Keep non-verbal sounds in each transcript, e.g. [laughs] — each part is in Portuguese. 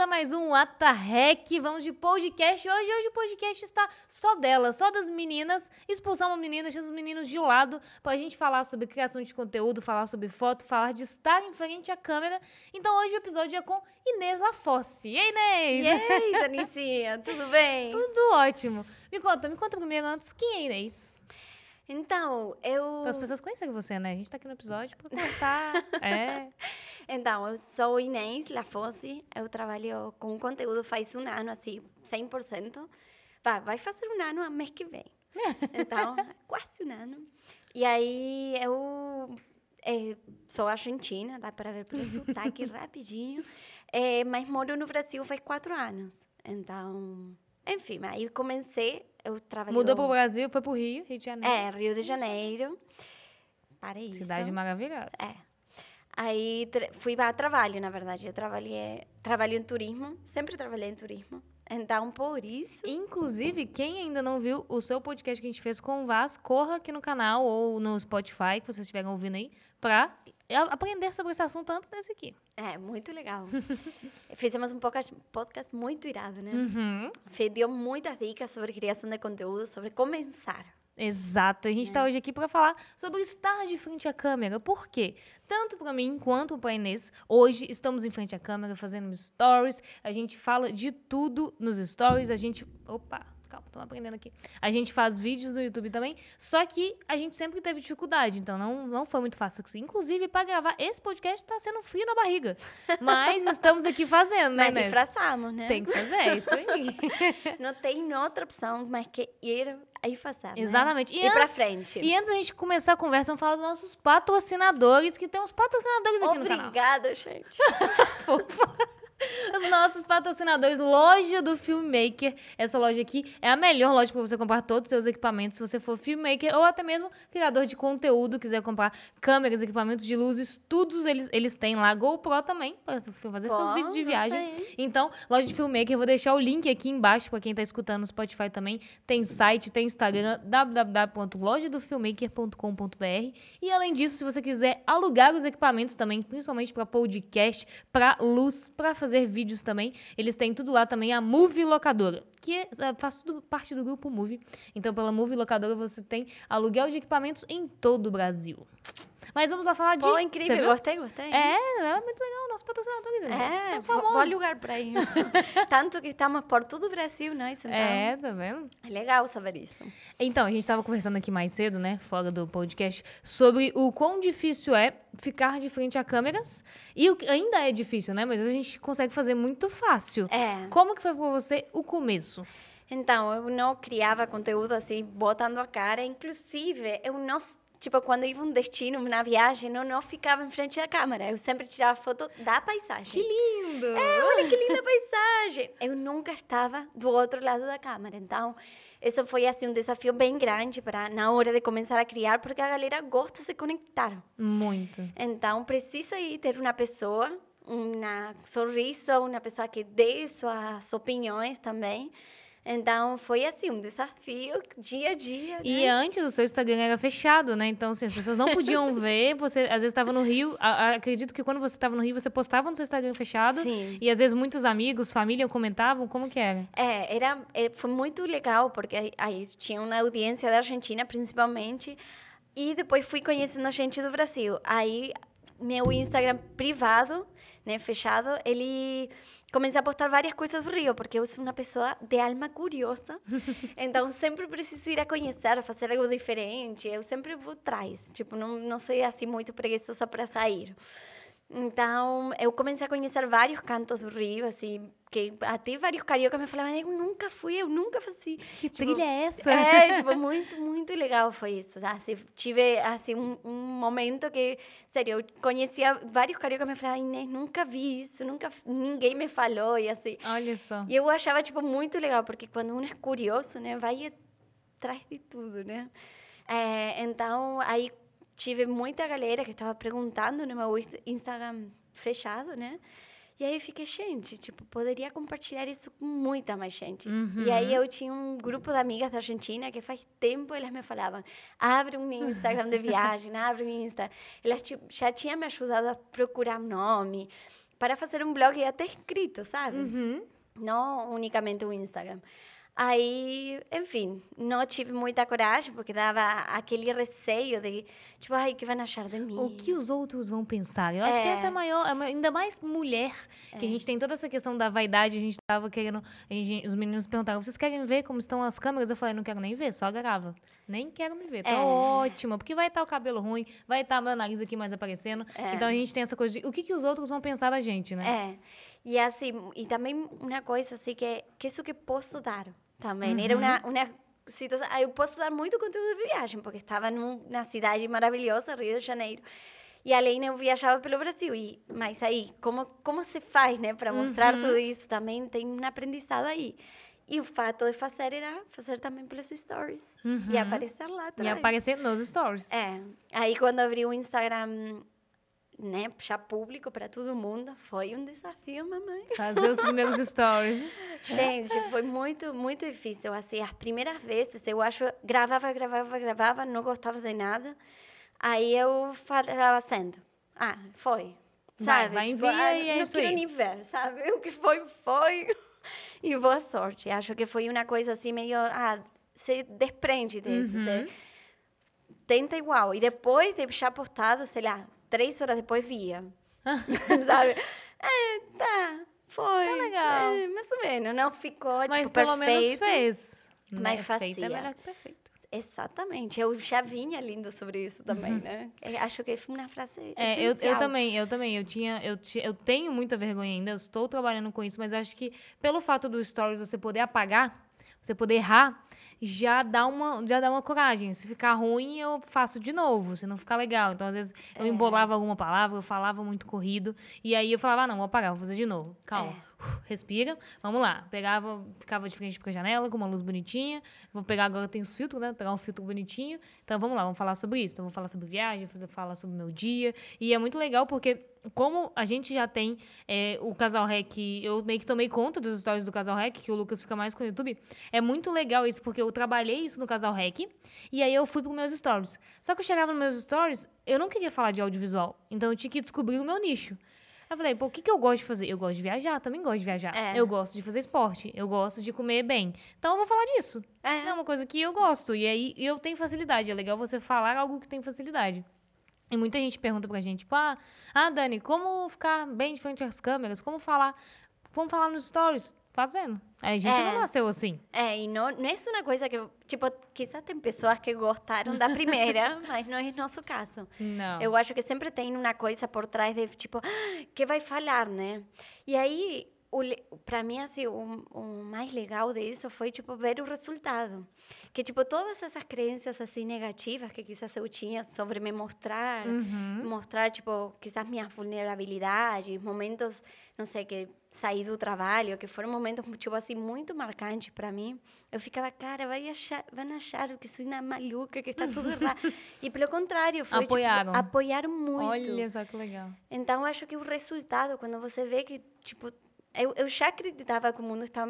a mais um Atarrec. Vamos de podcast. Hoje, hoje o podcast está só dela, só das meninas. Expulsar uma menina, deixar os meninos de lado pra gente falar sobre criação de conteúdo, falar sobre foto, falar de estar em frente à câmera. Então hoje o episódio é com Inês Lafosse. E aí, Inês? E aí, Danicinha, tudo bem? [laughs] Tudo ótimo. Me conta, me conta primeiro antes, quem é Inês? Então, eu. Para as pessoas conhecerem você, né? A gente tá aqui no episódio para conversar. [laughs] é. Então, eu sou Inês Lafosse, eu trabalho com conteúdo faz um ano, assim, 100%. Vai, vai fazer um ano mês que vem. [laughs] Então, quase um ano. E aí, eu é, sou argentina, dá para ver pelo sotaque [laughs] rapidinho, é, mas moro no Brasil faz quatro anos. Então, enfim, aí comecei, eu trabalhei... Mudou para o Brasil, foi para o Rio, Rio de Janeiro. É, Rio de Janeiro. Para isso. Cidade maravilhosa. É. Aí fui para trabalho, na verdade. Eu trabalhei, trabalho em turismo, sempre trabalhei em turismo. Então, por isso. Inclusive, quem ainda não viu o seu podcast que a gente fez com o Vaz, corra aqui no canal ou no Spotify, que vocês estiverem ouvindo aí, para aprender sobre esse assunto antes desse aqui. É, muito legal. [laughs] Fizemos um podcast, podcast muito irado, né? Uhum. Deu muitas dicas sobre criação de conteúdo, sobre começar. Exato. A gente está é. hoje aqui para falar sobre estar de frente à câmera. Por quê? Tanto para mim quanto para Inês, hoje estamos em frente à câmera fazendo stories. A gente fala de tudo nos stories. A gente. Opa! Calma, estamos aprendendo aqui. A gente faz vídeos no YouTube também, só que a gente sempre teve dificuldade, então não, não foi muito fácil. Inclusive, para gravar esse podcast está sendo frio na barriga. Mas [laughs] estamos aqui fazendo, né, Mas disfarçamos, né? Tem que fazer, é isso aí. [laughs] não tem outra opção mais que ir aí fazer, né? Exatamente. E ir para frente. E antes da gente começar a conversa, vamos falar dos nossos patrocinadores, que temos patrocinadores aqui Obrigada, no canal. Obrigada, gente. [laughs] Os nossos patrocinadores, loja do Filmmaker. Essa loja aqui é a melhor loja para você comprar todos os seus equipamentos, se você for filmmaker ou até mesmo criador de conteúdo, quiser comprar câmeras, equipamentos de luzes, todos eles, eles têm lá. GoPro também, para fazer Bom, seus vídeos de viagem. Gostei. Então, loja de Filmmaker, eu vou deixar o link aqui embaixo para quem está escutando no Spotify também. Tem site, tem Instagram, www.lojadofilmmaker.com.br. E além disso, se você quiser alugar os equipamentos também, principalmente para podcast, para luz, para fazer fazer também. Eles têm tudo lá também, a Movie Locadora, que é, faz tudo parte do grupo Movie. Então, pela Movie Locadora, você tem aluguel de equipamentos em todo o Brasil. Mas vamos lá falar de. Pô, incrível, gostei, gostei. É, é muito legal, nosso patrocinador. É, vou, vou lugar para ir. [laughs] Tanto que estamos por todo o Brasil, né? Então, é, tá vendo? É legal saber isso. Então, a gente estava conversando aqui mais cedo, né, fora do podcast, sobre o quão difícil é ficar de frente a câmeras. E o, ainda é difícil, né? Mas a gente consegue fazer muito fácil. É. Como que foi para você o começo? Então, eu não criava conteúdo assim, botando a cara. Inclusive, eu não Tipo, quando ia um destino, na viagem, eu não ficava em frente da câmera. Eu sempre tirava foto da paisagem. Que lindo! É, olha que linda paisagem! Eu nunca estava do outro lado da câmera. Então, isso foi, assim, um desafio bem grande para na hora de começar a criar, porque a galera gosta de se conectar. Muito. Então, precisa aí ter uma pessoa, um sorriso, uma pessoa que dê suas opiniões também então, foi assim, um desafio dia a dia. Né? E antes o seu Instagram era fechado, né? Então, assim, as pessoas não podiam [laughs] ver. Você, às vezes, estava no Rio. A, a, acredito que quando você estava no Rio, você postava no seu Instagram fechado. Sim. E às vezes muitos amigos, família comentavam. Como que era? É, era, é, foi muito legal, porque aí, aí tinha uma audiência da Argentina, principalmente. E depois fui conhecendo gente do Brasil. Aí, meu Instagram privado, né, fechado, ele comecei a postar várias coisas do Rio, porque eu sou uma pessoa de alma curiosa. [laughs] então, sempre preciso ir a conhecer, a fazer algo diferente. Eu sempre vou atrás. Tipo, não, não sou assim muito preguiçosa para sair. Então, eu comecei a conhecer vários cantos do Rio, assim, que até vários cariocas me falavam, eu nunca fui, eu nunca fui. Que tipo, trilha é essa? É, tipo, muito, muito legal foi isso. Assim, tive, assim, um, um, momento que, sério, eu conhecia vários cariocas me falavam, Inês, nunca vi isso, nunca, ninguém me falou, e assim. Olha só. E eu achava, tipo, muito legal, porque quando um é curioso, né, vai atrás de tudo, né? É, então, aí tive muita galera que estava perguntando no meu Instagram fechado, né? E aí eu fiquei, gente, tipo, poderia compartilhar isso com muita mais gente. Uhum. E aí eu tinha um grupo de amigas da Argentina que faz tempo elas me falavam, abre um Instagram de viagem, [laughs] abre um Insta. Elas tipo, já tinham me ajudado a procurar nome, para fazer um blog até escrito, sabe? Uhum. Não unicamente o Instagram. Aí, enfim, não tive muita coragem, porque dava aquele receio de, tipo, ai, o que vão achar de mim? O que os outros vão pensar? Eu acho que essa é a maior, é ainda mais mulher, que a gente tem toda essa questão da vaidade, a gente tava querendo, gente- os meninos perguntavam, vocês querem ver como estão as câmeras? Eu falei, não quero nem ver, só grava. Nem quero me ver, tá É. ótima, porque vai estar o cabelo ruim, vai estar meu nariz aqui mais aparecendo, É. então a gente tem essa coisa de, o que, que os outros vão pensar da gente, né? É. E assim, e também uma coisa assim que que isso que posso dar também. Era Uhum. uma uma situação, eu posso dar muito conteúdo de viagem, porque estava num, na cidade maravilhosa, Rio de Janeiro. E além eu viajava pelo Brasil, e mas aí como como se faz, né, para mostrar Uhum. tudo isso também tem um aprendizado aí. E o fato de fazer era fazer também pelos stories e Uhum. aparecer lá E atrás. aparecer nos stories. É, aí quando abri o Instagram, né, já público para todo mundo, foi um desafio, mamãe. Fazer os primeiros [laughs] stories. Gente, foi muito, muito difícil. Assim, as primeiras vezes, eu acho, gravava, gravava, gravava, não gostava de nada. Aí eu falava sendo, ah, foi. Vai, Sabe? vai, tipo, envia ah, e é não isso quero aí. nem ver, sabe? [laughs] O que foi, foi. E boa sorte. Acho que foi uma coisa assim meio, ah, se desprende disso. Uhum. Você tenta igual. E depois de já postado, sei lá, três horas depois via. [laughs] sabe? É, tá, foi. Tá legal. É, mais ou menos. Não ficou, Mas tipo, pelo menos perfeito. fez. mas né? Feito fazia. é melhor que perfeito. Exatamente. Eu já vinha lindo sobre isso também, né? Eu Acho que foi uma frase Uhum. É, eu, eu também, eu também. Eu tinha, eu, ti- eu tenho muita vergonha ainda, eu estou trabalhando com isso, mas acho que pelo fato do stories você poder apagar, você poder errar, já dá uma, já dá uma coragem. Se ficar ruim, eu faço de novo, se não ficar legal. Então, às vezes, eu É. embolava alguma palavra, eu falava muito corrido, e aí eu falava, ah, não, vou apagar, vou fazer de novo. Calma. É. Respira, vamos lá. Pegava, ficava de frente pra janela com uma luz bonitinha. Vou pegar agora tem os filtros, né? Vou pegar um filtro bonitinho. Então vamos lá, vamos falar sobre isso. Então vou falar sobre viagem, vou falar sobre meu dia. E é muito legal porque como a gente já tem é, o Casal Rec, eu meio que tomei conta dos stories do Casal Rec, que o Lucas fica mais com o YouTube. É muito legal isso, porque eu trabalhei isso no Casal Rec, e aí eu fui para meus stories. Só que eu chegava nos meus stories, eu não queria falar de audiovisual, então eu tinha que descobrir o meu nicho. Eu falei, pô, o que, que eu gosto de fazer? Eu gosto de viajar, também gosto de viajar. É. Eu gosto de fazer esporte, eu gosto de comer bem. Então eu vou falar disso. É. É uma coisa que eu gosto. E aí eu tenho facilidade. É legal você falar algo que tem facilidade. E muita gente pergunta pra gente, tipo, ah, ah, Dani, como ficar bem de frente às câmeras? Como falar? Como falar nos stories? Fazendo. A gente É. não nasceu assim. É, e não, não é uma coisa que, tipo, quizás tem pessoas que gostaram da primeira, [laughs] mas não é nosso caso. Não. Eu acho que sempre tem uma coisa por trás de, tipo, "Ah, que vai falar, né? E aí, pra mim, assim, o, o mais legal disso foi, tipo, ver o resultado. Que, tipo, todas essas crenças, assim, negativas que quizás eu tinha sobre me mostrar, Uhum. mostrar, tipo, quizás minhas vulnerabilidades, momentos, não sei, que saí do trabalho, que foram momentos, tipo assim, muito marcantes para mim. Eu ficava, cara, vai achar, vão achar que sou uma maluca, que está tudo errado. [laughs] e pelo contrário, foi, Apoiaram. tipo, apoiaram muito. Olha só que legal. Então, eu acho que o resultado, quando você vê que, tipo, eu, eu já acreditava que o mundo está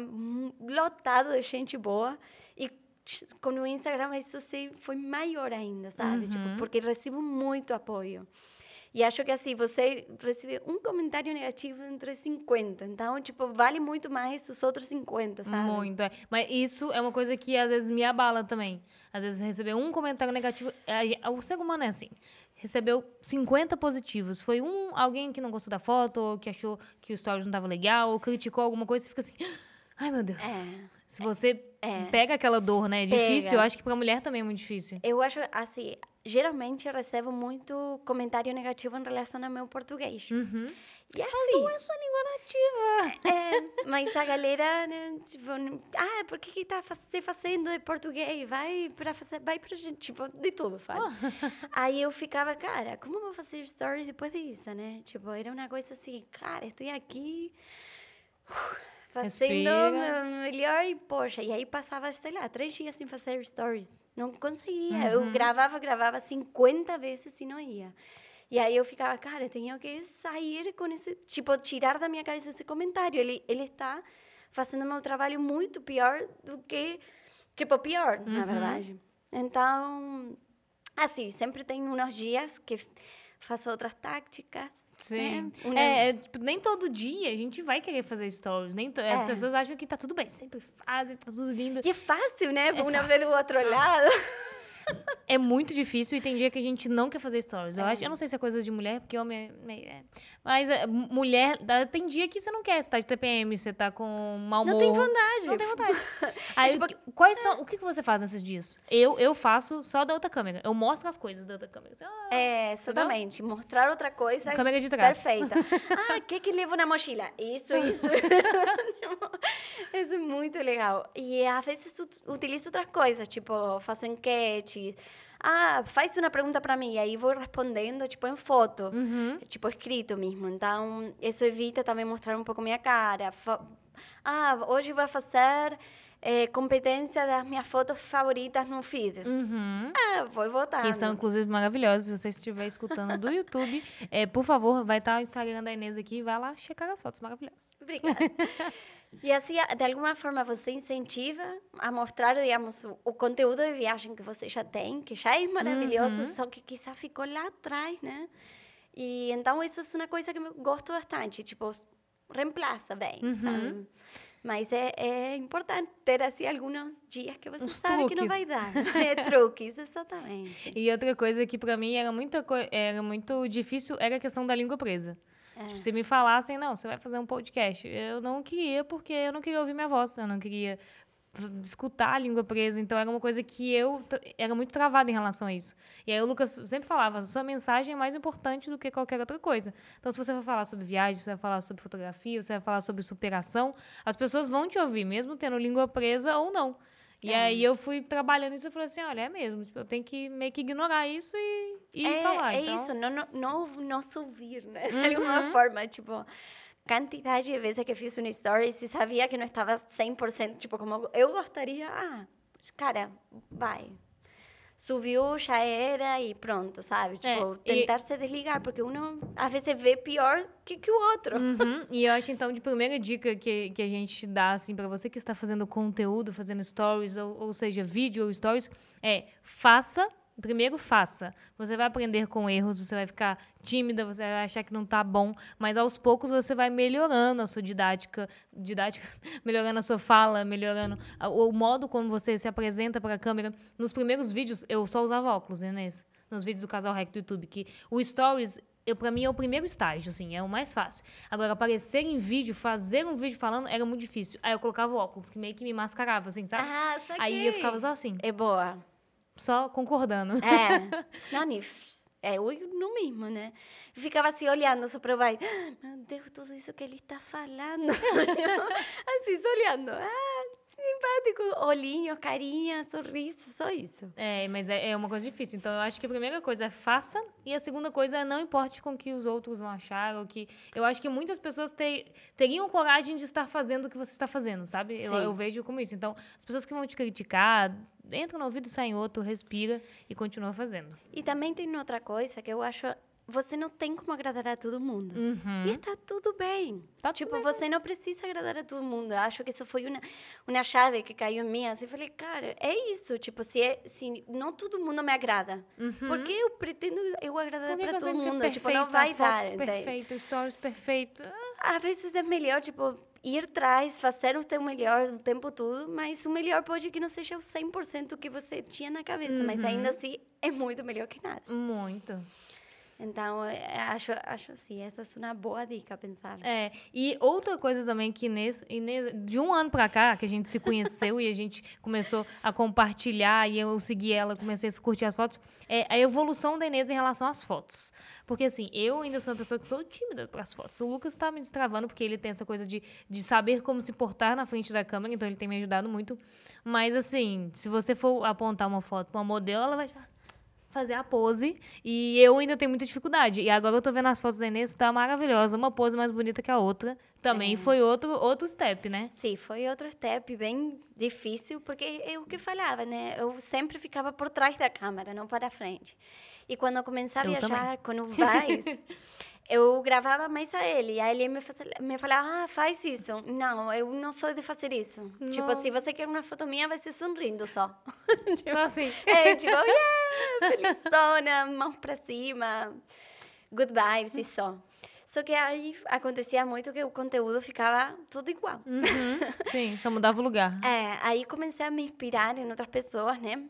lotado de gente boa e com o Instagram isso foi maior ainda, sabe? Tipo, Uhum. porque recebo muito apoio. E acho que assim, você recebe um comentário negativo entre 50. Então, tipo, vale muito mais os outros 50, sabe? Muito. é. Mas isso é uma coisa que às vezes me abala também. Às vezes receber um comentário negativo. é, gen- O ser humano é assim. Recebeu 50 positivos. Foi um alguém que não gostou da foto, ou que achou que o stories não estava legal, ou criticou alguma coisa, você fica assim. [gasps] Ai, meu Deus. É. Se você É. pega aquela dor, né? É difícil. Pega. Eu acho que pra mulher também é muito difícil. Eu acho, assim, geralmente eu recebo muito comentário negativo em relação ao meu português. Uhum. E assim, é sua língua nativa. É, [laughs] mas a galera, né, tipo, ah, por que que tá se fazendo de português? Vai para fazer, vai pra gente, tipo, de tudo, fala. Aí eu ficava, cara, como eu vou fazer stories depois disso, né? Tipo, era uma coisa assim, cara, estou aqui uh, fazendo melhor e, poxa, e aí passava, sei lá, três dias sem fazer stories. Não conseguia. Eu Uhum. gravava, gravava 50 vezes e não ia. E aí eu ficava, cara, tenho que sair com esse, tipo, tirar da minha cabeça esse comentário. Ele, ele está fazendo meu trabalho muito pior do que, tipo, pior, na Uhum. verdade. Então, assim, sempre tem uns dias que faço outras táticas, Sim. É, um- É, é, tipo, nem todo dia a gente vai querer fazer stories. Nem to- As É. pessoas acham que tá tudo bem, sempre fazem, tá tudo lindo. E é fácil, né? É Uma fácil. do outro lado. É muito difícil e tem dia que a gente não quer fazer stories. Eu, É. acho, eu não sei se é coisa de mulher, porque homem é é. Mas é, mulher, dá- tem dia que você não quer, você tá de TPM, você tá com mau humor. Não tem vontade. Não tem vontade. [laughs] Aí, Tipo- o que- quais são, o que que você faz nesses dias? Eu, eu faço só da outra câmera. Eu mostro as coisas da outra câmera. Ah, É, exatamente. Mostrar outra coisa câmera de trás. perfeita. Ah, o que que levo na mochila? Isso, isso. [laughs] Isso é muito legal. E às vezes ut- utilizo outras coisas, tipo, faço enquetes. Ah, faz uma pergunta para mim, e aí vou respondendo, tipo, em foto. Uhum. tipo escrito mesmo. Então, isso evita também mostrar um pouco minha cara. Ah, hoje vou fazer eh, competência das minhas fotos favoritas no feed. Uhum. Ah, vou votar. Que são, inclusive, maravilhosas. Se você estiver escutando do YouTube, é, por favor, vai estar o Instagram da Inês aqui. Vai lá checar as fotos maravilhosas. Obrigada. [laughs] E assim, de alguma forma, você incentiva a mostrar, digamos, o, o conteúdo de viagem que você já tem, que já é maravilhoso, Uhum. só que quizá ficou lá atrás, né? E então, isso é uma coisa que eu gosto bastante, tipo, reemplaça bem, Uhum. sabe? Mas é, é importante ter, assim, alguns dias que você Uns sabe que não truques. vai dar. [laughs] É, truques, exatamente. E outra coisa que pra mim era, muita coi- era muito difícil era a questão da língua presa. É. Tipo, se me falassem, não, você vai fazer um podcast. Eu não queria, porque eu não queria ouvir minha voz, eu não queria escutar a língua presa. Então era uma coisa que eu era muito travada em relação a isso. E aí o Lucas sempre falava, sua mensagem é mais importante do que qualquer outra coisa. Então se você vai falar sobre viagem, você vai falar sobre fotografia, você vai falar sobre superação, as pessoas vão te ouvir, mesmo tendo língua presa ou não. E É. aí eu fui trabalhando isso e falei assim, olha, é mesmo, tipo, eu tenho que meio que ignorar isso e, e é, falar. é então... isso, não, não, não, ouvir, né? De Uhum. alguma forma, tipo, quantidade de vezes que fiz um story e sabia que não estava 100%, tipo, como eu gostaria, ah, cara, vai. Subiu, já era e pronto, sabe? É, Tipo, e- tentar se desligar, porque uno às vezes vê pior que, que o outro. Uhum, [laughs] E eu acho, então, de primeira dica que, que a gente dá, assim, pra você que está fazendo conteúdo, fazendo stories, ou, ou seja, vídeo ou stories, é faça, primeiro faça. Você vai aprender com erros, você vai ficar tímida, você vai achar que não tá bom, mas aos poucos você vai melhorando a sua didática, didática, [laughs] melhorando a sua fala, melhorando o modo como você se apresenta para a câmera. Nos primeiros vídeos, eu só usava óculos, né, Inês? Nos vídeos do Casal Rec do YouTube, que o Stories eu, pra mim é o primeiro estágio, assim, é o mais fácil. Agora, aparecer em vídeo, fazer um vídeo falando, era muito difícil. Aí eu colocava óculos, que meio que me mascarava, assim, sabe? Ah, saquei. Aí eu ficava só assim, É boa. Só concordando. É. [laughs] Não, é eu no mesmo, né? Ficava assim olhando só para baixo. Ah, Meu Deus, tudo isso que ele está falando. [laughs] assim, só olhando. Ah, simpático. Olhinho, carinha, sorriso, só isso. É, mas é, é uma coisa difícil. Então, eu acho que a primeira coisa é faça, e a segunda coisa é não importe com o que os outros vão achar, ou que... Eu acho que muitas pessoas ter- teriam coragem de estar fazendo o que você está fazendo, sabe? Eu, eu vejo como isso. Então, as pessoas que vão te criticar, entra no ouvido, sai em outro, respira e continua fazendo. E também tem outra coisa que eu acho. Você não tem como agradar a todo mundo. Uhum. E está tudo bem. Tá tipo, tudo bem. você não precisa agradar a todo mundo. Acho que isso foi uma, uma chave que caiu em mim. Assim, falei, cara, é isso. Tipo, se, é, se não todo mundo me agrada, Uhum. por que eu pretendo eu agradar para todo mundo? Tipo, não vai dar. Perfeito, stories perfeito. Às vezes é melhor, tipo, ir atrás, fazer o teu melhor o tempo todo, mas o melhor pode que não seja o 100% que você tinha na cabeça, mas Uhum. ainda assim é muito melhor que nada. Muito. Então, é, acho, acho assim, essa é uma boa dica a pensar. É, e outra coisa também que Inês, de um ano pra cá, que a gente se conheceu e a gente começou a compartilhar e eu segui ela, comecei a curtir as fotos, é a evolução da Inês em relação às fotos. Porque assim, eu ainda sou uma pessoa que sou tímida para as fotos. O Lucas tá me destravando porque ele tem essa coisa de, de saber como se portar na frente da câmera, então ele tem me ajudado muito. Mas assim, se você for apontar uma foto pra uma modelo, ela vai já fazer a pose. E eu ainda tenho muita dificuldade. E agora eu tô vendo as fotos da Inês, tá maravilhosa. Uma pose mais bonita que a outra. Também É. foi outro, outro step, né? Sim, foi outro step bem difícil, porque é o que falava, né? Eu sempre ficava por trás da câmera, não para frente. E quando eu comecei a Eu viajar com o Vaz, eu gravava mais a ele. E aí ele me, falava, ah, faz isso. Não, eu não sou de fazer isso. Tipo, Não. se você quer uma foto minha, vai ser sorrindo só. [laughs] Só assim. É, tipo, yeah, felizona, mãos pra cima, good vibes e só. Só que aí acontecia muito que o conteúdo ficava tudo igual. Uhum. [laughs] Sim, só mudava o lugar. É, aí comecei a me inspirar em outras pessoas, né?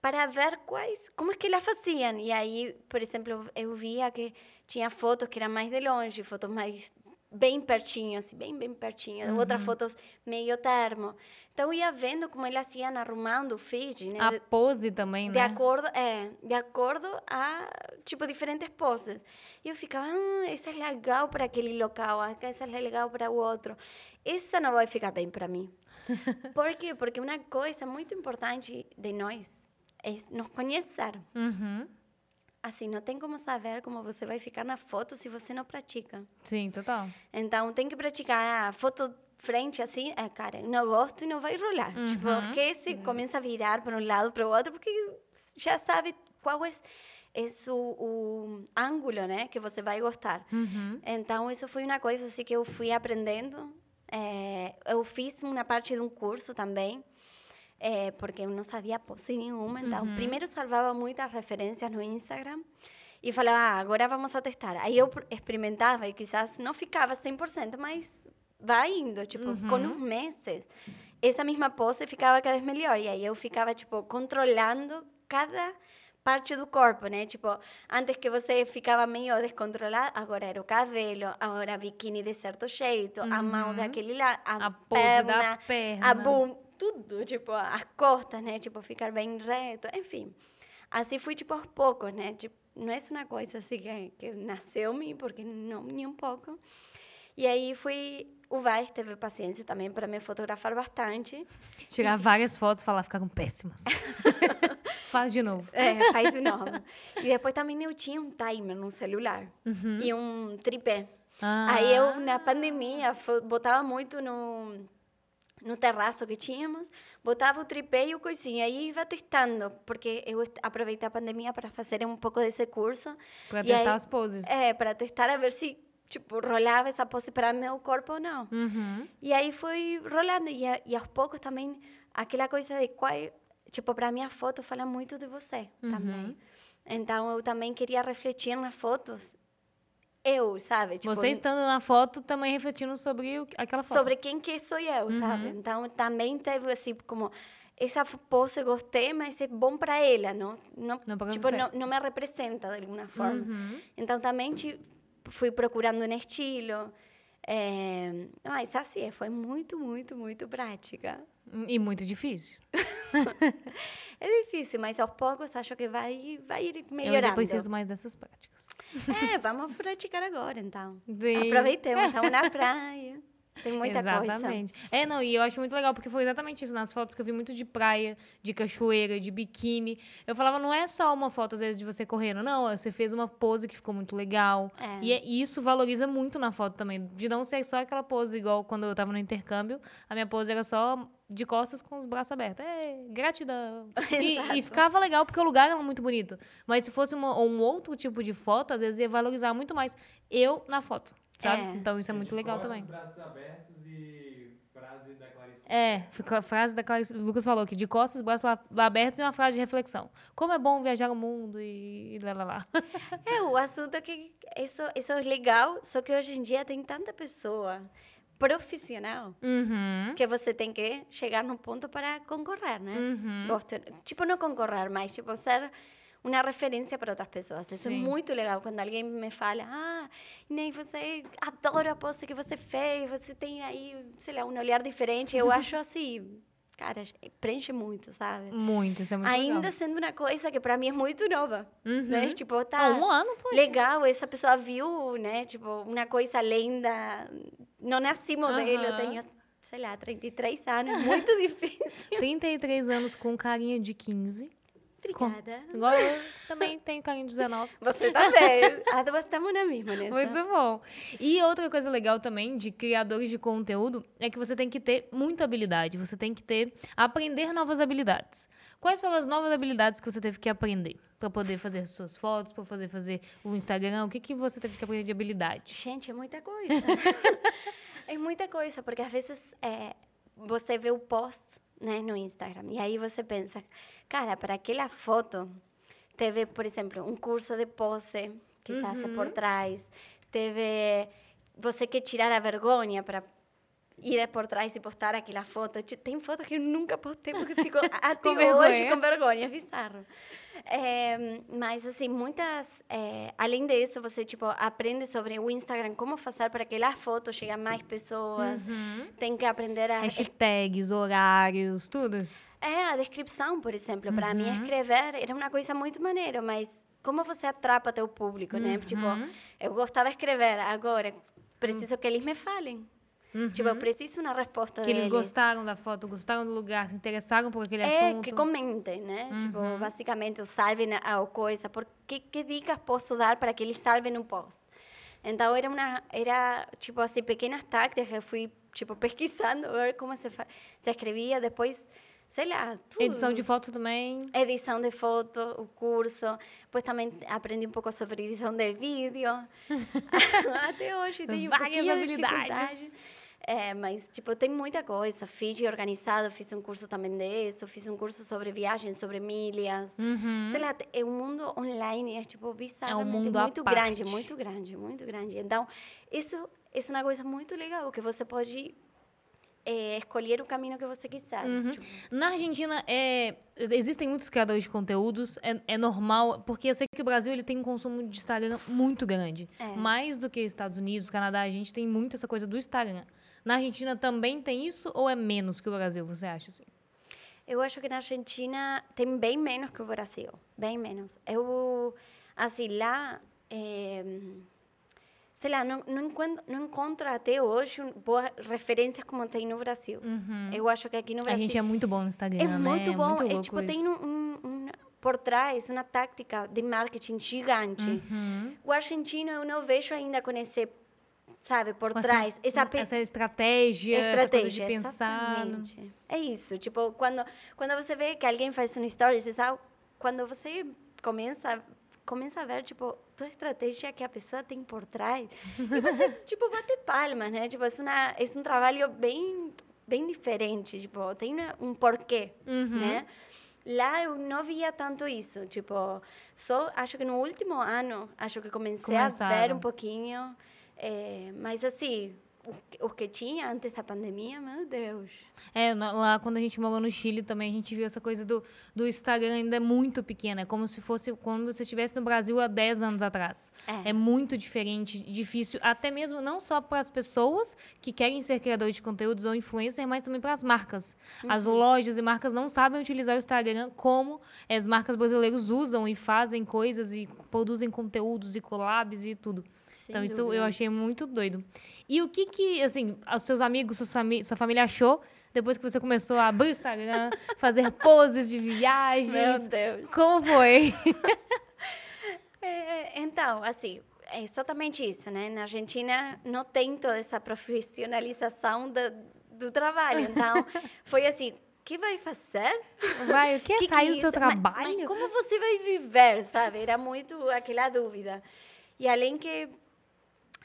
Para ver quais, como é que elas faziam. E aí, por exemplo, eu via que tinha fotos que eram mais de longe, fotos mais bem pertinho, assim, bem, bem pertinho. Uhum. Outras fotos meio termo. Então, ia vendo como elas iam arrumando o feed, né? A de, pose também, de né? acordo, é, de acordo a, tipo, diferentes poses. E eu ficava, ah, essa é legal para aquele local, essa é legal para o outro. Essa não vai ficar bem para mim. [laughs] Por quê? Porque uma coisa muito importante de nós é nos conhecer. Uhum. Assim, não tem como saber como você vai ficar na foto se você não pratica. Sim, total. Então, tem que praticar a foto frente assim, é, cara, não gosto e não vai rolar. Tipo, Uhum. porque se começa a virar para um lado para o outro, porque já sabe qual é, é o, o ângulo, né, que você vai gostar. Uhum. Então, isso foi uma coisa assim que eu fui aprendendo. É, eu fiz uma parte de um curso também, é, porque eu não sabia pose nenhuma. Então, Uhum. primeiro salvava muitas referências no Instagram e falava, ah, agora vamos a testar. Aí eu experimentava e quizás não ficava 100%, mas vai indo, tipo, com Uhum. uns meses. Essa mesma pose ficava cada vez melhor. E aí eu ficava, tipo, controlando cada parte do corpo, né? Tipo, antes que você ficava meio descontrolado, agora era o cabelo, agora biquíni de certo jeito, a mão Uhum. daquele lado, a, A perna, perna. a bum, tudo, tipo, as costas, né? Tipo, ficar bem reto, enfim. Assim fui, tipo, aos poucos, né? Tipo, não é uma coisa assim que, que nasceu em mim, porque não, nem um pouco. E aí fui... O Vaz teve paciência também para me fotografar bastante. Tirar várias fotos e falar, ficaram péssimas. [laughs] Faz de novo. É, faz de novo. E depois também eu tinha um timer no celular Uhum. e um tripé. Ah. Aí eu, na pandemia, botava muito no, no terraço que tínhamos, botava o tripé e o coisinho. Aí ia testando, porque eu aproveitei a pandemia para fazer um pouco desse curso. Pra E testar aí- as poses. É, para testar a ver se, tipo, rolava essa pose para meu corpo ou não. Uhum. E aí foi rolando. E, a- e aos poucos também, aquela coisa de qual... Tipo, para mim a foto fala muito de você também. Uhum. Então, eu também queria refletir nas fotos. Eu, sabe? Tipo, Você estando na foto também refletindo sobre o- aquela foto. sobre quem que sou eu, sabe? Uhum. Então, também teve assim, como essa pose gostei, mas é bom para ela, não? não Não tipo, você. não, não me representa de alguma forma. Uhum. Então, também ti- fui procurando um estilo. É... Mas assim, foi muito, muito, muito prática. E muito difícil. [laughs] É difícil, mas aos poucos acho que vai, vai ir Eu ainda melhorando. preciso mais dessas práticas. É, vamos praticar agora, então. Sim. Aproveitemos, [laughs] estamos na praia. Tem muita coisa. exatamente. É, não, e eu acho muito legal, porque foi exatamente isso. Nas fotos que eu vi muito de praia, de cachoeira, de biquíni. Eu falava, não é só uma foto, às vezes, de você correndo. Não, você fez uma pose que ficou muito legal. É. E, é- e isso valoriza muito na foto também. De não ser só aquela pose igual quando eu tava no intercâmbio. A minha pose era só de costas com os braços abertos. É, gratidão. [laughs] E, e ficava legal, porque o lugar era muito bonito. Mas se fosse uma- um outro tipo de foto, às vezes ia valorizar muito mais eu na foto. Sabe? É. Então isso é muito De legal costas, também. braços abertos e frase da Clarice. É, frase da Clarice, o Lucas falou aqui, de costas, braços abertos e uma frase de reflexão. Como é bom viajar o mundo e, e lá, lá, lá. É, o assunto é que isso, isso é legal, só que hoje em dia tem tanta pessoa profissional Uhum. que você tem que chegar num ponto para concorrer, né? Uhum. Gosto- tipo, não concorrer, mas tipo, ser uma referência para outras pessoas. Isso Sim. é muito legal quando alguém me fala, ah, nem você adora a pose que você fez, você tem aí, sei lá, um olhar diferente. Eu acho assim, cara, preenche muito, sabe? Muito, isso é muito Ainda legal. sendo uma coisa que para mim é muito nova, Uhum. né? Tipo, Ah, tá um ano, pô. legal, essa pessoa viu, né? Tipo, uma coisa além da... Não nasci modelo, eu Aham. tenho, sei lá, 33 anos, muito [laughs] difícil. 33 anos com carinha de 15. Obrigada. Igual eu também tenho carinha de 19. Você também. As [laughs] duas estamos na mesma, né? Muito bom. E outra coisa legal também de criadores de conteúdo é que você tem que ter muita habilidade. Você tem que ter aprender novas habilidades. Quais foram as novas habilidades que você teve que aprender para poder fazer suas fotos, para poder fazer o Instagram? O que que você teve que aprender de habilidade? Gente, é muita coisa. [laughs] é muita coisa, porque às vezes é, você vê o post né, no Instagram e aí você pensa, cara, para aquela foto teve, por exemplo, um curso de pose, quizás é por Uhum. trás, teve você quer tirar a vergonha para ir por trás e postar aquela foto. Tem fotos que eu nunca postei porque fico [laughs] até Com hoje vergonha. com vergonha, é bizarro. É, mas assim, muitas, é, além disso, você tipo aprende sobre o Instagram como fazer para que as fotos cheguem a mais pessoas. Uhum. Tem que aprender a Hashtags, horários, tudo isso. é, a descrição, por exemplo. Para mim, Uhum. escrever era uma coisa muito maneira, mas como você atrapa teu público, né? Tipo, Uhum. eu gostava de escrever, agora preciso que eles me falem. Tipo, eu Uhum. preciso uma resposta Que eles deles. gostaram da foto, gostaram do lugar, se interessaram por aquele É, assunto. que comentem, né? Tipo, Uhum. basicamente, salvem a, a coisa. Porque, que dicas posso dar para que eles salvem um post? Então, era uma, era, tipo, assim, pequenas táticas que eu fui, tipo, [laughs] pesquisando, ver como se, se escrevia. Depois, sei lá, tudo. Edição de foto também. edição de foto, o curso. Depois também aprendi um pouco sobre edição de vídeo. [laughs] [laughs] Até hoje tenho Várias habilidades. É, mas, tipo, tem muita coisa. Fiz organizado, fiz um curso também disso, fiz um curso sobre viagens, sobre milhas. Uhum. Sei lá, é um mundo online, é, tipo, bizarramente mundo à muito grande, muito grande, muito grande. Então, isso, isso é uma coisa muito legal, que você pode é, escolher o caminho que você quiser. Uhum. Tipo, Na Argentina, é, existem muitos criadores de conteúdos, é, é normal, porque eu sei que o Brasil ele tem um consumo de Instagram muito grande. É. Mais do que Estados Unidos, Canadá, a gente tem muito essa coisa do Instagram. Na Argentina também tem isso ou é menos que o Brasil, você acha assim? Eu acho que na Argentina tem bem menos que o Brasil, bem menos. Eu, assim, lá, é, sei lá, não, não, encontro, não encontro até hoje boas referências como tem no Brasil. Uhum. Eu acho que aqui no A Brasil gente é muito bom no Instagram, é né? muito bom. muito é louco tipo, tem um, um, um- por trás uma tática de marketing gigante. Uhum. O argentino eu não vejo ainda com esse, sabe, por Com essa- trás. Essa, pe- essa estratégia, essa coisa de estratégia, pensar. exatamente. É isso, tipo, quando, quando você vê que alguém faz um story, você sabe, quando você começa, começa a ver, tipo, tua estratégia que a pessoa tem por trás, e você, [laughs] tipo, bate palmas, né? Tipo, é, uma, é um trabalho bem, bem diferente, tipo, tem uma- um porquê, Uhum. né? Lá eu não via tanto isso, tipo, só acho que no último ano, acho que comecei a ver Começaram. um pouquinho, eh, mas assim, o, que- tinha antes da pandemia, meu Deus. É, lá quando a gente morou no Chile também, a gente viu essa coisa do, do Instagram ainda é muito pequena, é como se fosse quando você estivesse no Brasil há 10 anos atrás. É. É muito diferente, difícil, até mesmo não só para as pessoas que querem ser criadores de conteúdos ou influencer, mas também para as marcas. As Uhum. lojas e marcas não sabem utilizar o Instagram como as marcas brasileiras usam e fazem coisas e produzem conteúdos e collabs e tudo. Sem Então, isso eu dúvida. achei muito doido. E o que que, assim, os seus amigos, sua, família achou depois que você começou a abrir o Instagram, [laughs] fazer poses de Meu viagens? Deus. Como foi? [laughs] É, então, assim, é exatamente isso, né? Na Argentina não tem toda essa profissionalização do, do trabalho. Então, [laughs] foi assim, que vai fazer? Vai, o que é Que sair é do seu isso? Mas- trabalho? Mas, como você vai viver, sabe? Era muito aquela dúvida. E além que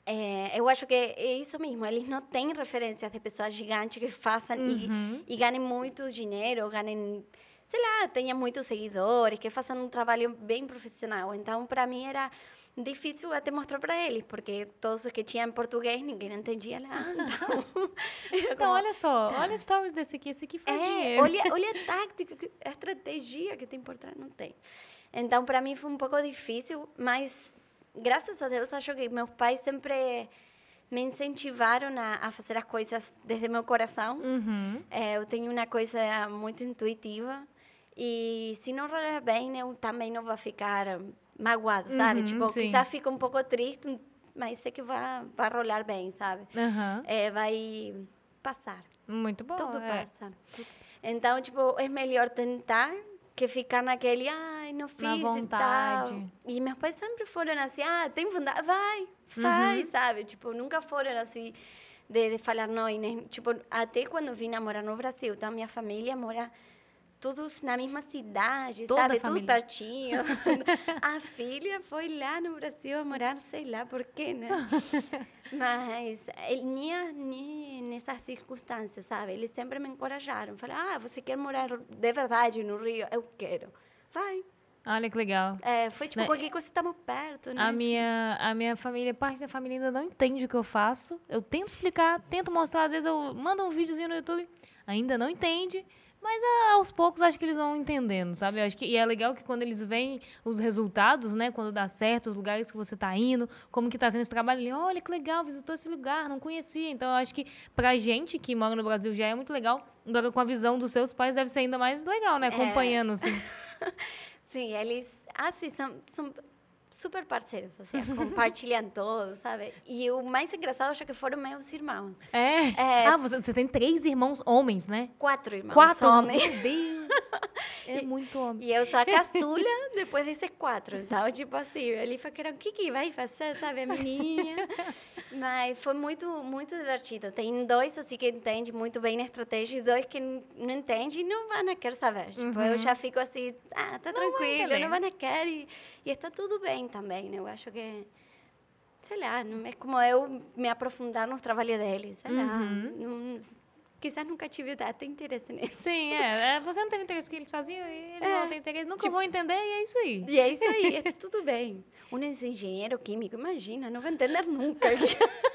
é, eu acho que é isso mesmo, eles não têm referências de pessoas gigantes que façam Uhum. e, e ganhem muito dinheiro, ganhem, sei lá, tenham muitos seguidores, que façam um trabalho bem profissional. Então, para mim era difícil até mostrar para eles, porque todos os que tinham português ninguém entendia lá. [laughs] Então, Então, como- olha só, olha stories desse aqui, esse aqui faz é, dinheiro. olha, [laughs] olha a tática, a estratégia que tem por trás, não tem. Então, para mim foi um pouco difícil, mas graças a Deus acho que meus pais sempre me incentivaram a, a fazer as coisas desde meu coração. Uhum. É, eu tenho uma coisa muito intuitiva e se não rolar bem, eu também não vou ficar magoada, sabe? Uhum, tipo, sim. quizás fique um pouco triste, mas sei que vai, vai rolar bem, sabe? Aham. É, vai passar. Muito bom. Tudo é. passa. Então, tipo, é melhor tentar que ficar naquele, ai, não fiz Na e tal. vontade. E meus pais sempre foram assim, ah, tem vontade, vai, faz, Uhum. sabe? Tipo, nunca foram assim de, de falar não. Nem, tipo, até quando vim a morar no Brasil, então minha família mora todos na mesma cidade, Toda sabe? Tudo pertinho. [laughs] a filha foi lá no Brasil a morar, sei lá por quê, né? [laughs] Mas ele nem, nem nessas circunstâncias, sabe? Eles sempre me encorajaram. Falaram, ah, você quer morar de verdade no Rio? Eu quero. Vai, Olha que legal. É, foi tipo, Né, qualquer coisa estamos perto, né? A minha, a minha família, parte da família ainda não entende o que eu faço. Eu tento explicar, tento mostrar, às vezes eu mando um videozinho no YouTube, ainda não entende. Mas ah, aos poucos acho que eles vão entendendo, sabe? Eu acho que, e é legal que quando eles veem os resultados, né? Quando dá certo, os lugares que você tá indo, como que tá sendo esse trabalho, ele, olha que legal, visitou esse lugar, não conhecia. Então eu acho que pra gente que mora no Brasil já é muito legal. Agora com a visão dos seus pais deve ser ainda mais legal, né? Acompanhando, assim. [laughs] Sim, eles, assim, são, são super parceiros, assim, [laughs] compartilham tudo, sabe? E o mais engraçado, acho que foram meus irmãos. É. É. Ah, você, você tem três irmãos homens, né? Quatro irmãos Quatro homens. Meu Deus. [laughs] É muito homem. E eu sou a [laughs] caçula depois desses quatro. Então, tipo assim, ele falou que era o que, que vai fazer, sabe, a menininha. [laughs] Mas foi muito, muito divertido. Tem dois, assim, que entendem muito bem a estratégia e dois que não entendem e não vão querer saber. Tipo, eu já fico assim, ah, tá tranquilo, entender. não vão querer e, e está tudo bem também, né? Eu acho que, sei lá, não é como eu me aprofundar nos trabalhos deles, sei lá. Não, quizás nunca tive tanto interesse nisso. Sim, é, é, Você não teve interesse no que eles faziam e eles É, não têm interesse. Nunca tipo- vão entender e é isso aí. E é isso aí, é tudo bem. [laughs] Um engenheiro químico, imagina, não vai entender nunca. [laughs]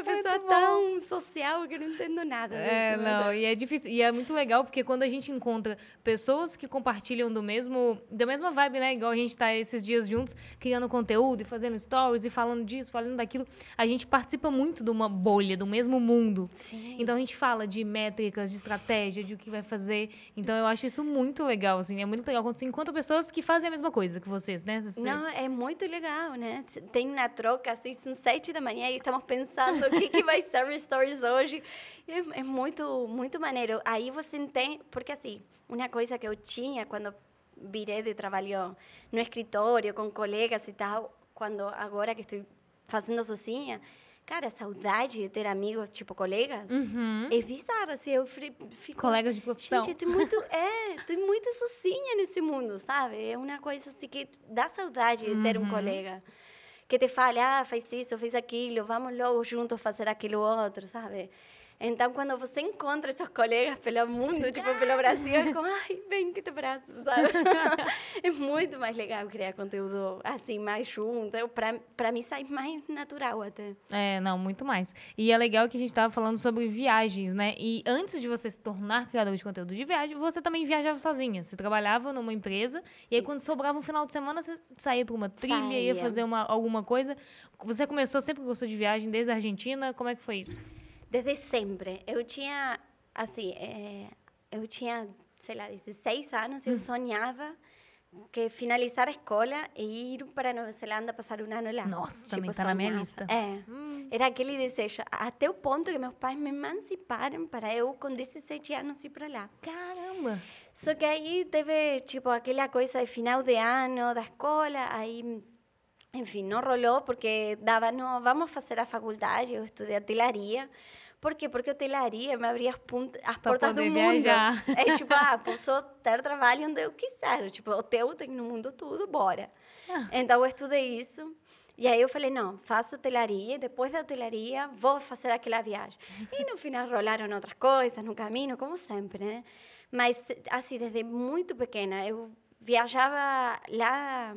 É uma pessoa bom. tão social que eu não entendo nada. É, não, e é difícil. E é muito legal porque quando a gente encontra pessoas que compartilham do mesmo, da mesma vibe, né? Igual a gente tá esses dias juntos, criando conteúdo e fazendo stories e falando disso, falando daquilo, a gente participa muito de uma bolha, do mesmo mundo. Sim. Então a gente fala de métricas, de estratégia, de o que vai fazer. Então eu acho isso muito legal, assim. É muito legal quando você encontra pessoas que fazem a mesma coisa que vocês, né? Você- Não, é muito legal, né? Tem uma troca, assim, são sete da manhã e estamos pensando o que, que vai ser o Stories hoje. É, é muito, muito maneiro. Aí você entende, porque assim, uma coisa que eu tinha quando virei de trabalho no escritório, com colegas e tal, quando agora que estou fazendo sozinha, cara, a saudade de ter amigos, tipo, colegas, Uhum. é bizarro, assim, eu fico... Colegas de profissão. Gente, eu tô muito, é, tô muito sozinha nesse mundo, sabe? É uma coisa assim que dá saudade de ter um Uhum. colega que te fale, ah, faz isso, faz aquilo, vamos logo juntos fazer aquilo outro, sabe? Então, quando você encontra esses colegas pelo mundo, [laughs] tipo, pelo Brasil, é como, ai, vem que te abraço, sabe? [laughs] é muito mais legal criar conteúdo assim, mais junto. Pra mim, sai mais natural até. É, não, muito mais. E é legal que a gente tava falando sobre viagens, né? E antes de você se tornar criador de conteúdo de viagem, você também viajava sozinha. Você trabalhava numa empresa e aí quando sobrava um final de semana, você saía para uma trilha, ia Saía. fazer uma, alguma coisa. Você começou, sempre gostou de viagem desde a Argentina? Como é que foi isso? Desde sempre. Eu tinha, assim, eh, eu tinha, sei lá, 16 anos, Hum. eu sonhava que finalizar a escola e ir para Nova Zelândia passar um ano lá. Nossa, também tá na minha lista. É. Hum, Era aquele desejo, até o ponto que meus pais me emanciparam para eu, com 17 anos, ir para lá. caramba! Só que aí teve, tipo, aquela coisa de final de ano da escola, aí, enfim, não rolou porque dava, não, vamos fazer a faculdade, eu estudei hotelaria. Por quê? Porque hotelaria me abria as, as portas do mundo. viajar. [laughs] É tipo, ah, posso ter trabalho onde eu quiser. Tipo, hotel tem no mundo tudo, bora. Ah. Então, eu estudei isso. E aí eu falei, não, faço hotelaria, depois da hotelaria vou fazer aquela viagem. E no final rolaram outras coisas no caminho, como sempre, né? Mas, assim, desde muito pequena, eu viajava lá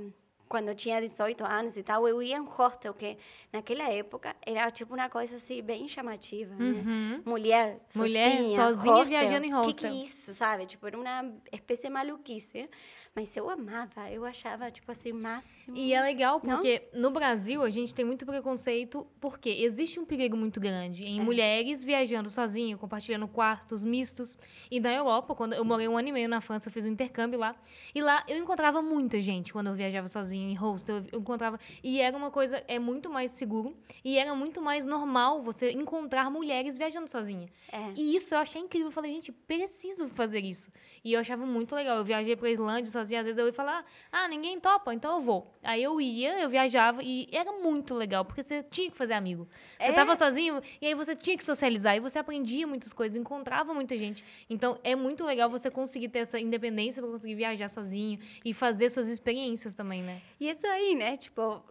quando eu tinha 18 anos e tal, eu ia em hostel, que naquela época era tipo uma coisa assim bem chamativa, né? Uhum. Mulher, Mulher sozinha, sozinha hostel. viajando em Que que hostel. é isso, sabe? Tipo, era uma espécie de maluquice. Mas eu amava, eu achava, tipo assim, máximo. E é legal Não? porque no Brasil a gente tem muito preconceito porque existe um perigo muito grande em É. mulheres viajando sozinhas, compartilhando quartos mistos. E na Europa, quando eu morei um ano e meio na França, eu fiz um intercâmbio lá. E lá eu encontrava muita gente quando eu viajava sozinha em hostel, eu encontrava e era uma coisa é muito mais seguro e era muito mais normal você encontrar mulheres viajando sozinha. É. E isso eu achei incrível. Eu falei, gente, preciso fazer isso. E eu achava muito legal. Eu viajei pra Islândia sozinha. Às vezes eu ia falar, ah, ninguém topa, então eu vou. Aí eu ia, eu viajava e era muito legal, porque você tinha que fazer amigo. Você É. tava sozinho e aí você tinha que socializar. E você aprendia muitas coisas, encontrava muita gente. Então é muito legal você conseguir ter essa independência pra conseguir viajar sozinho e fazer suas experiências também, né? E isso aí, né? Tipo,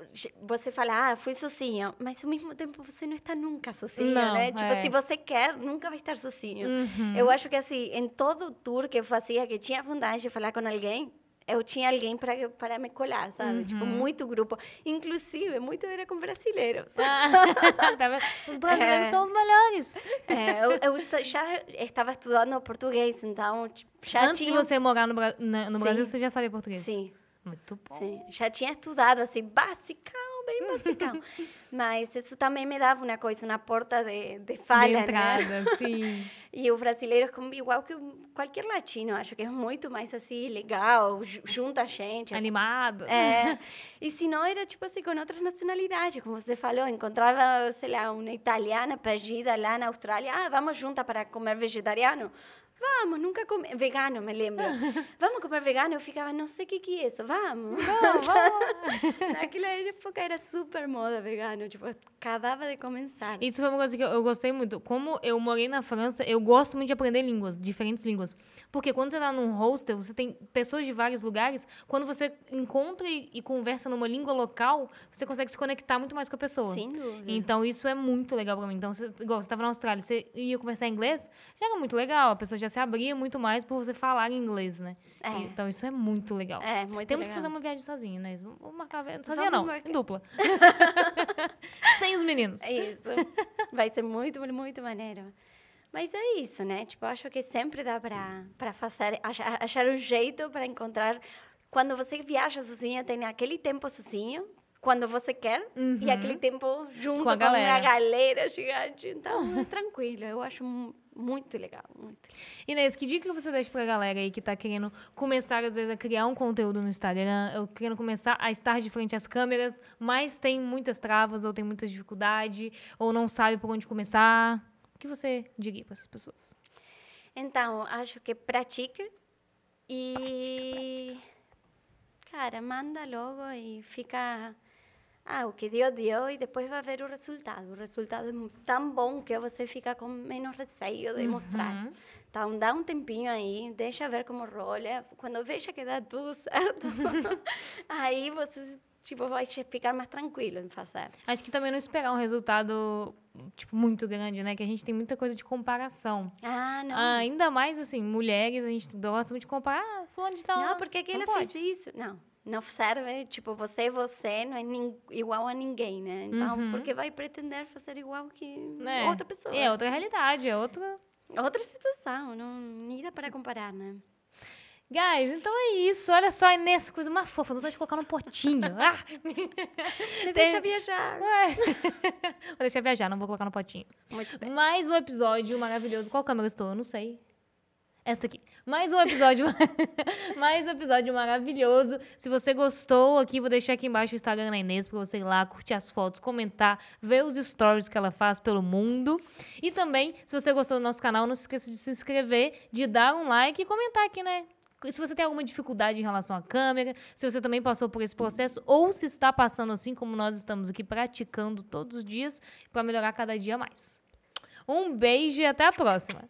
você fala, ah, fui sozinho, mas ao mesmo tempo você não está nunca sozinho, Não, né? Tipo, é. se você quer, nunca vai estar sozinho. Uhum. Eu acho que assim, em todo tour que eu fazia, que tinha vontade de falar com alguém, eu tinha alguém para para me colar, sabe? Tipo, Uhum. muito grupo. Inclusive, muito era com brasileiros. Ah? [laughs] [laughs] Os brasileiros É. são os melhores. É, eu, eu já estava estudando português, então tipo, já Antes tinha... de você morar no, no Sim. Brasil, você já sabia português? Sim, Muito bom. sim. Já tinha estudado, assim, basicão, bem [laughs] basicão. Mas isso também me dava uma coisa, uma porta de, de De falha, né? entrada, sim. [laughs] E o brasileiro, como, igual que qualquer latino, acho que é muito mais, assim, legal, ju- junta a gente. Animado. É, [laughs] e se não, era tipo assim, com outras nacionalidades, como você falou, encontrava, sei lá, uma italiana perdida lá na Austrália, ah, vamos juntas para comer vegetariano? Vamos, nunca comi, vegano, me lembro. [laughs] Vamos comer vegano? Eu ficava, não sei o que que é isso, vamos. Vamos, [laughs] vamos. Naquela época era super moda vegano, tipo, acabava de começar. Isso foi uma coisa que eu, eu gostei muito. Como eu morei na França, eu gosto muito de aprender línguas, diferentes línguas. Porque quando você tá num hostel, você tem pessoas de vários lugares. Quando você encontra e, e conversa numa língua local, você consegue se conectar muito mais com a pessoa. Sem dúvida. Então, isso é muito legal pra mim. Então, você, igual você estava na Austrália, você ia conversar inglês, já era muito legal. A pessoa já se abria muito mais por você falar inglês, né? É. Então, isso é muito legal. É, muito Temos que legal. fazer uma viagem sozinha, né? Vamos marcar a viagem. Sozinha Vamos não, marcar. em dupla. [laughs] Sem os meninos. É isso. Vai ser muito, muito maneiro. Mas é isso, né? Tipo, acho que sempre dá para para fazer, achar, achar um jeito para encontrar. Quando você viaja sozinho, tem aquele tempo sozinho, quando você quer, e Uhum. aquele tempo junto Com a com, uma galera. galera gigante. Então, é tranquilo. Eu acho mu- muito legal. Muito. Inês, que dica você deixa pra galera aí que tá querendo começar, às vezes, a criar um conteúdo no Instagram, ou querendo começar a estar de frente às câmeras, mas tem muitas travas, ou tem muita dificuldade, ou não sabe por onde começar? O que você diria para essas pessoas? Então, acho que pratique e. Cara, manda logo e fica. Ah, o que deu, deu, e depois vai ver o resultado. O resultado é tão bom que você fica com menos receio de mostrar. Uhum. Então, dá um tempinho aí, deixa ver como rola. Quando veja que dá tudo [laughs] certo, [laughs] aí você tipo, vai ficar mais tranquilo em fazer. Acho que também não esperar um resultado, tipo, muito grande, né? Que a gente tem muita coisa de comparação. Ah, não. Ah, ainda mais, assim, mulheres, a gente gosta muito de comparar. Ah, fulano de tal. Não, porque não pode. fez isso. Não, não serve. Tipo, você é você, não é igual a ninguém, né? Então, Uhum. porque vai pretender fazer igual que É, outra pessoa. É outra realidade, é outra... Outra situação, não nem dá para comparar, né? Guys, então é isso. Olha só, Inês, coisa mais fofa. Não tá de colocar num potinho. [laughs] Ah! Me deixa viajar. Ué. [laughs] Vou deixar viajar, não vou colocar no potinho. Muito bem. Mais um episódio maravilhoso. Qual câmera eu estou? Eu não sei. Essa aqui. Mais um episódio. [laughs] mais um episódio maravilhoso. Se você gostou aqui, vou deixar aqui embaixo o Instagram da Inês pra você ir lá, curtir as fotos, comentar, ver os stories que ela faz pelo mundo. E também, se você gostou do nosso canal, não se esqueça de se inscrever, de dar um like e comentar aqui, né? Se você tem alguma dificuldade em relação à câmera, se você também passou por esse processo, ou se está passando assim como nós estamos aqui praticando todos os dias para melhorar cada dia mais. Um beijo e até a próxima!